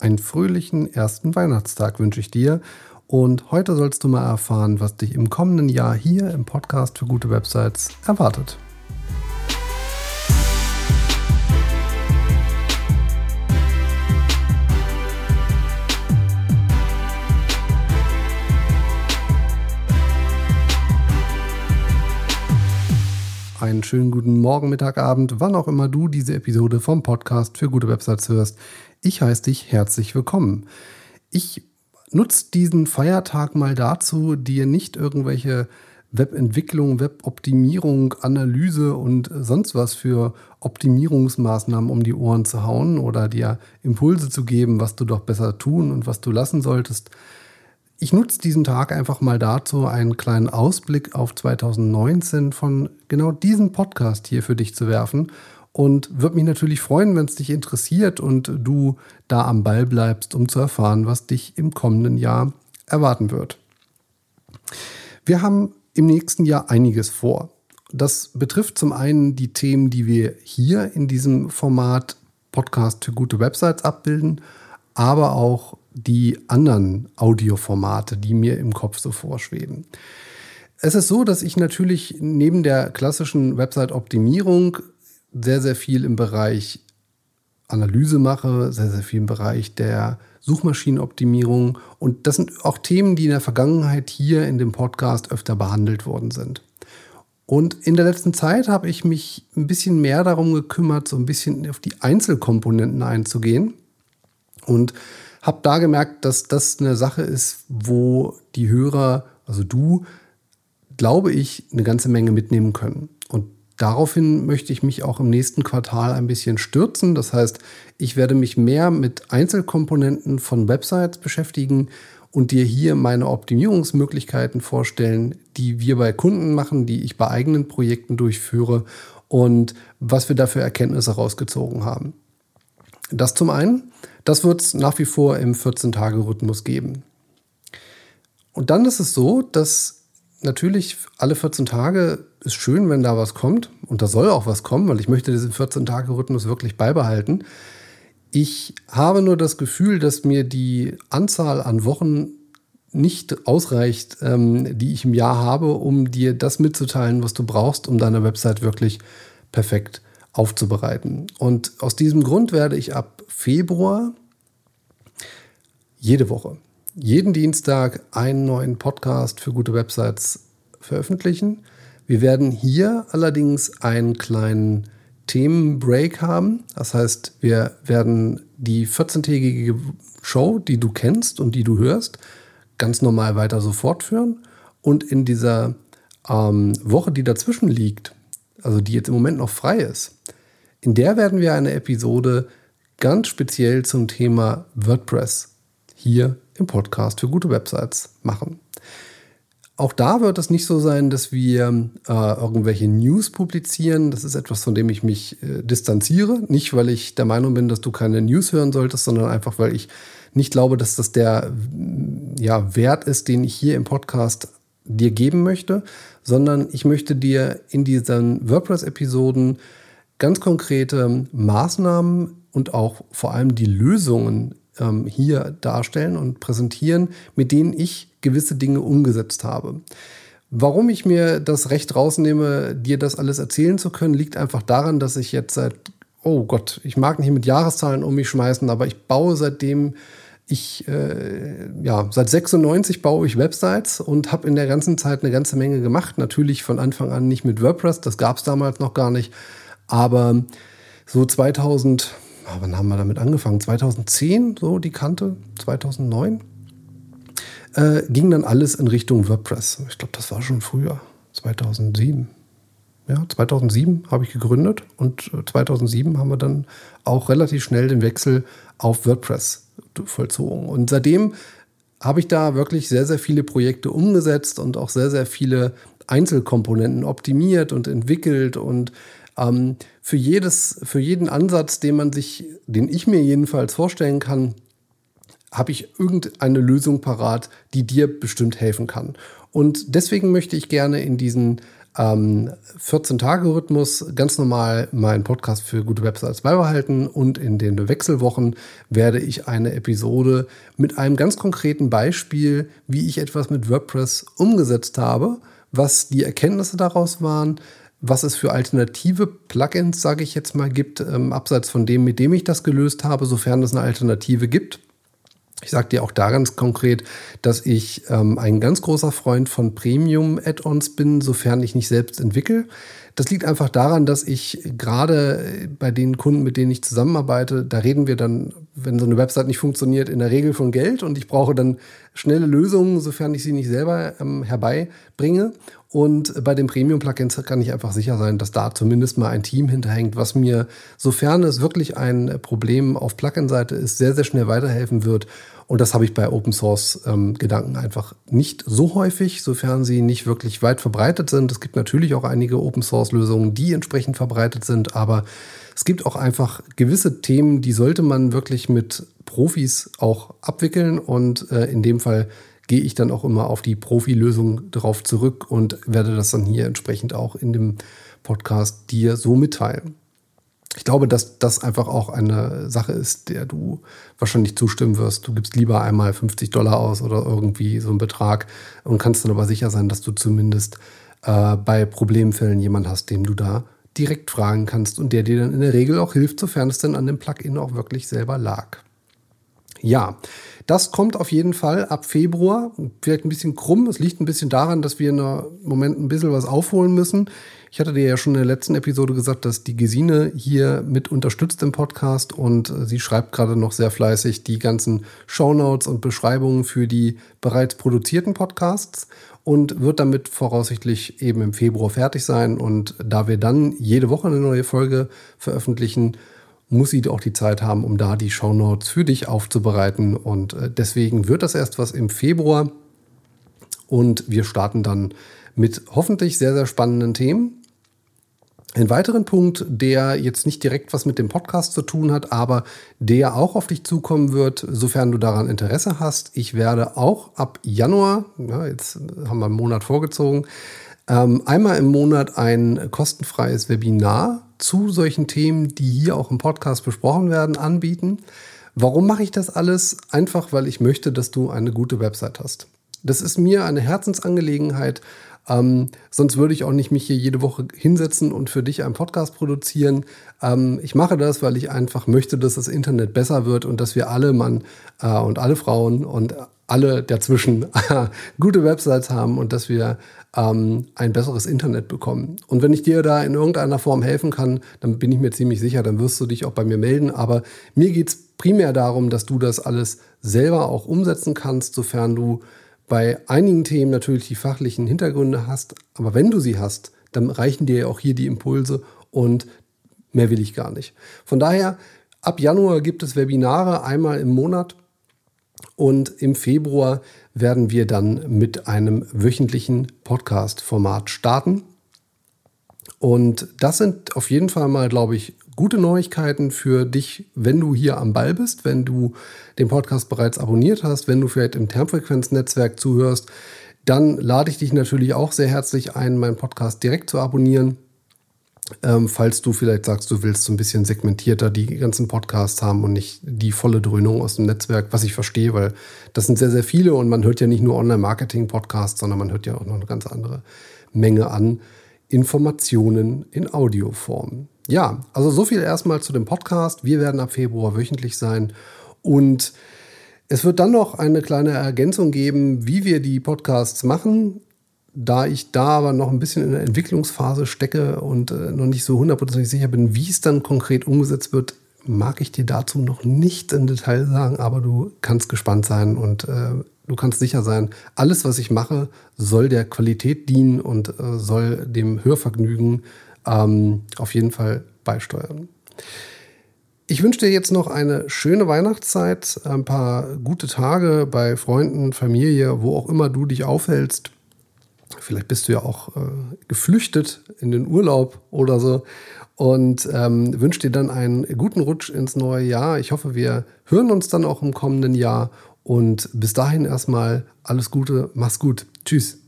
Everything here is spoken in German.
Einen fröhlichen ersten Weihnachtstag wünsche ich dir. Und heute sollst du mal erfahren, was dich im kommenden Jahr hier im Podcast für gute Websites erwartet. Einen schönen guten Morgen, Mittag, Abend, wann auch immer du diese Episode vom Podcast für gute Websites hörst. Ich heiße dich herzlich willkommen. Ich nutze diesen Feiertag mal dazu, dir nicht irgendwelche Webentwicklung, Weboptimierung, Analyse und sonst was für Optimierungsmaßnahmen um die Ohren zu hauen oder dir Impulse zu geben, was du doch besser tun und was du lassen solltest. Ich nutze diesen Tag einfach mal dazu, einen kleinen Ausblick auf 2019 von genau diesem Podcast hier für dich zu werfen und würde mich natürlich freuen, wenn es dich interessiert und du da am Ball bleibst, um zu erfahren, was dich im kommenden Jahr erwarten wird. Wir haben im nächsten Jahr einiges vor. Das betrifft zum einen die Themen, die wir hier in diesem Format Podcast für gute Websites abbilden, aber auch die anderen Audioformate, die mir im Kopf so vorschweben. Es ist so, dass ich natürlich neben der klassischen Website-Optimierung sehr, sehr viel im Bereich Analyse mache, sehr, sehr viel im Bereich der Suchmaschinenoptimierung. Und das sind auch Themen, die in der Vergangenheit hier in dem Podcast öfter behandelt worden sind. Und in der letzten Zeit habe ich mich ein bisschen mehr darum gekümmert, so ein bisschen auf die Einzelkomponenten einzugehen. Und habe da gemerkt, dass das eine Sache ist, wo die Hörer, also du, glaube ich, eine ganze Menge mitnehmen können. Und daraufhin möchte ich mich auch im nächsten Quartal ein bisschen stürzen. Das heißt, ich werde mich mehr mit Einzelkomponenten von Websites beschäftigen und dir hier meine Optimierungsmöglichkeiten vorstellen, die wir bei Kunden machen, die ich bei eigenen Projekten durchführe und was wir dafür Erkenntnisse rausgezogen haben. Das zum einen. Das wird es nach wie vor im 14-Tage-Rhythmus geben. Und dann ist es so, dass natürlich alle 14 Tage ist schön, wenn da was kommt. Und da soll auch was kommen, weil ich möchte diesen 14-Tage-Rhythmus wirklich beibehalten. Ich habe nur das Gefühl, dass mir die Anzahl an Wochen nicht ausreicht, ähm, die ich im Jahr habe, um dir das mitzuteilen, was du brauchst, um deine Website wirklich perfekt aufzubereiten. Und aus diesem Grund werde ich ab Februar jede Woche, jeden Dienstag einen neuen Podcast für gute Websites veröffentlichen. Wir werden hier allerdings einen kleinen Themenbreak haben. Das heißt, wir werden die 14-tägige Show, die du kennst und die du hörst, ganz normal weiter so fortführen. Und in dieser ähm, Woche, die dazwischen liegt, also die jetzt im Moment noch frei ist, in der werden wir eine Episode ganz speziell zum Thema WordPress hier im Podcast für gute Websites machen. Auch da wird es nicht so sein, dass wir äh, irgendwelche News publizieren. Das ist etwas, von dem ich mich äh, distanziere. Nicht, weil ich der Meinung bin, dass du keine News hören solltest, sondern einfach, weil ich nicht glaube, dass das der ja, Wert ist, den ich hier im Podcast dir geben möchte, sondern ich möchte dir in diesen WordPress-Episoden ganz konkrete Maßnahmen und auch vor allem die Lösungen ähm, hier darstellen und präsentieren, mit denen ich gewisse Dinge umgesetzt habe. Warum ich mir das Recht rausnehme, dir das alles erzählen zu können, liegt einfach daran, dass ich jetzt seit, oh Gott, ich mag nicht mit Jahreszahlen um mich schmeißen, aber ich baue seitdem ich, äh, ja, seit 96 baue ich Websites und habe in der ganzen Zeit eine ganze Menge gemacht. Natürlich von Anfang an nicht mit WordPress, das gab es damals noch gar nicht. Aber so 2000, ah, wann haben wir damit angefangen? 2010, so die Kante, 2009, äh, ging dann alles in Richtung WordPress. Ich glaube, das war schon früher, 2007. Ja, 2007 habe ich gegründet und 2007 haben wir dann auch relativ schnell den Wechsel auf WordPress vollzogen. Und seitdem habe ich da wirklich sehr, sehr viele Projekte umgesetzt und auch sehr, sehr viele Einzelkomponenten optimiert und entwickelt und ähm, für, jedes, für jeden Ansatz, den man sich, den ich mir jedenfalls vorstellen kann, habe ich irgendeine Lösung parat, die dir bestimmt helfen kann. Und deswegen möchte ich gerne in diesen ähm, 14-Tage-Rhythmus ganz normal meinen Podcast für gute Websites beibehalten und in den Wechselwochen werde ich eine Episode mit einem ganz konkreten Beispiel, wie ich etwas mit WordPress umgesetzt habe, was die Erkenntnisse daraus waren, was es für alternative Plugins, sage ich jetzt mal, gibt, ähm, abseits von dem, mit dem ich das gelöst habe, sofern es eine Alternative gibt. Ich sage dir auch da ganz konkret, dass ich ähm, ein ganz großer Freund von Premium-Add-ons bin, sofern ich nicht selbst entwickle. Das liegt einfach daran, dass ich gerade bei den Kunden, mit denen ich zusammenarbeite, da reden wir dann, wenn so eine Website nicht funktioniert, in der Regel von Geld und ich brauche dann schnelle Lösungen, sofern ich sie nicht selber ähm, herbeibringe. Und bei den Premium-Plugins kann ich einfach sicher sein, dass da zumindest mal ein Team hinterhängt, was mir, sofern es wirklich ein Problem auf Plugin-Seite ist, sehr, sehr schnell weiterhelfen wird. Und das habe ich bei Open Source ähm, einfach nicht so häufig, sofern sie nicht wirklich weit verbreitet sind. Es gibt natürlich auch einige Open Source Lösungen, die entsprechend verbreitet sind, aber es gibt auch einfach gewisse Themen, die sollte man wirklich mit Profis auch abwickeln. Und äh, in dem Fall gehe ich dann auch immer auf die Profilösung drauf zurück und werde das dann hier entsprechend auch in dem Podcast dir so mitteilen. Ich glaube, dass das einfach auch eine Sache ist, der du wahrscheinlich zustimmen wirst. Du gibst lieber einmal 50 Dollar aus oder irgendwie so einen Betrag und kannst dann aber sicher sein, dass du zumindest äh, bei Problemfällen jemanden hast, dem du da direkt fragen kannst und der dir dann in der Regel auch hilft, sofern es denn an dem Plugin auch wirklich selber lag. Ja, das kommt auf jeden Fall ab Februar. Vielleicht ein bisschen krumm. Es liegt ein bisschen daran, dass wir im Moment ein bisschen was aufholen müssen. Ich hatte dir ja schon in der letzten Episode gesagt, dass die Gesine hier mit unterstützt im Podcast und sie schreibt gerade noch sehr fleißig die ganzen Shownotes und Beschreibungen für die bereits produzierten Podcasts und wird damit voraussichtlich eben im Februar fertig sein. Und da wir dann jede Woche eine neue Folge veröffentlichen, muss sie auch die Zeit haben, um da die Shownotes für dich aufzubereiten. Und äh, deswegen wird das erst was im Februar. Und wir starten dann mit hoffentlich sehr, sehr spannenden Themen. Ein weiteren Punkt, der jetzt nicht direkt was mit dem Podcast zu tun hat, aber der auch auf dich zukommen wird, sofern du daran Interesse hast. Ich werde auch ab Januar, ja, jetzt haben wir einen Monat vorgezogen, ähm, einmal im Monat ein kostenfreies Webinar zu solchen Themen, die hier auch im Podcast besprochen werden, anbieten. Warum mache ich das alles? Einfach, weil ich möchte, dass du eine gute Website hast. Das ist mir eine Herzensangelegenheit. Ähm, sonst würde ich auch nicht mich hier jede Woche hinsetzen und für dich einen Podcast produzieren. Ähm, ich mache das, weil ich einfach möchte, dass das Internet besser wird und dass wir alle Mann äh, und alle Frauen und alle dazwischen gute Websites haben und dass wir ähm, ein besseres Internet bekommen. Und wenn ich dir da in irgendeiner Form helfen kann, dann bin ich mir ziemlich sicher, dann wirst du dich auch bei mir melden. Aber mir geht es primär darum, dass du das alles selber auch umsetzen kannst, sofern du bei einigen Themen natürlich die fachlichen Hintergründe hast. Aber wenn du sie hast, dann reichen dir ja auch hier die Impulse und mehr will ich gar nicht. Von daher, ab Januar gibt es Webinare einmal im Monat und im Februar werden wir dann mit einem wöchentlichen Podcast-Format starten. Und das sind auf jeden Fall mal, glaube ich, gute Neuigkeiten für dich, wenn du hier am Ball bist, wenn du den Podcast bereits abonniert hast, wenn du vielleicht im Termfrequenz-Netzwerk zuhörst. Dann lade ich dich natürlich auch sehr herzlich ein, meinen Podcast direkt zu abonnieren. Ähm, falls du vielleicht sagst, du willst so ein bisschen segmentierter die ganzen Podcasts haben und nicht die volle Dröhnung aus dem Netzwerk, was ich verstehe, weil das sind sehr, sehr viele und man hört ja nicht nur Online-Marketing-Podcasts, sondern man hört ja auch noch eine ganz andere Menge an Informationen in Audioform. Ja, also so viel erstmal zu dem Podcast. Wir werden ab Februar wöchentlich sein und es wird dann noch eine kleine Ergänzung geben, wie wir die Podcasts machen. Da ich da aber noch ein bisschen in der Entwicklungsphase stecke und äh, noch nicht so hundertprozentig sicher bin, wie es dann konkret umgesetzt wird, mag ich dir dazu noch nicht im Detail sagen, aber du kannst gespannt sein und äh, du kannst sicher sein, alles, was ich mache, soll der Qualität dienen und äh, soll dem Hörvergnügen ähm, auf jeden Fall beisteuern. Ich wünsche dir jetzt noch eine schöne Weihnachtszeit, ein paar gute Tage bei Freunden, Familie, wo auch immer du dich aufhältst. Vielleicht bist du ja auch äh, geflüchtet in den Urlaub oder so und ähm, wünsche dir dann einen guten Rutsch ins neue Jahr. Ich hoffe, wir hören uns dann auch im kommenden Jahr und bis dahin erstmal alles Gute, mach's gut. Tschüss.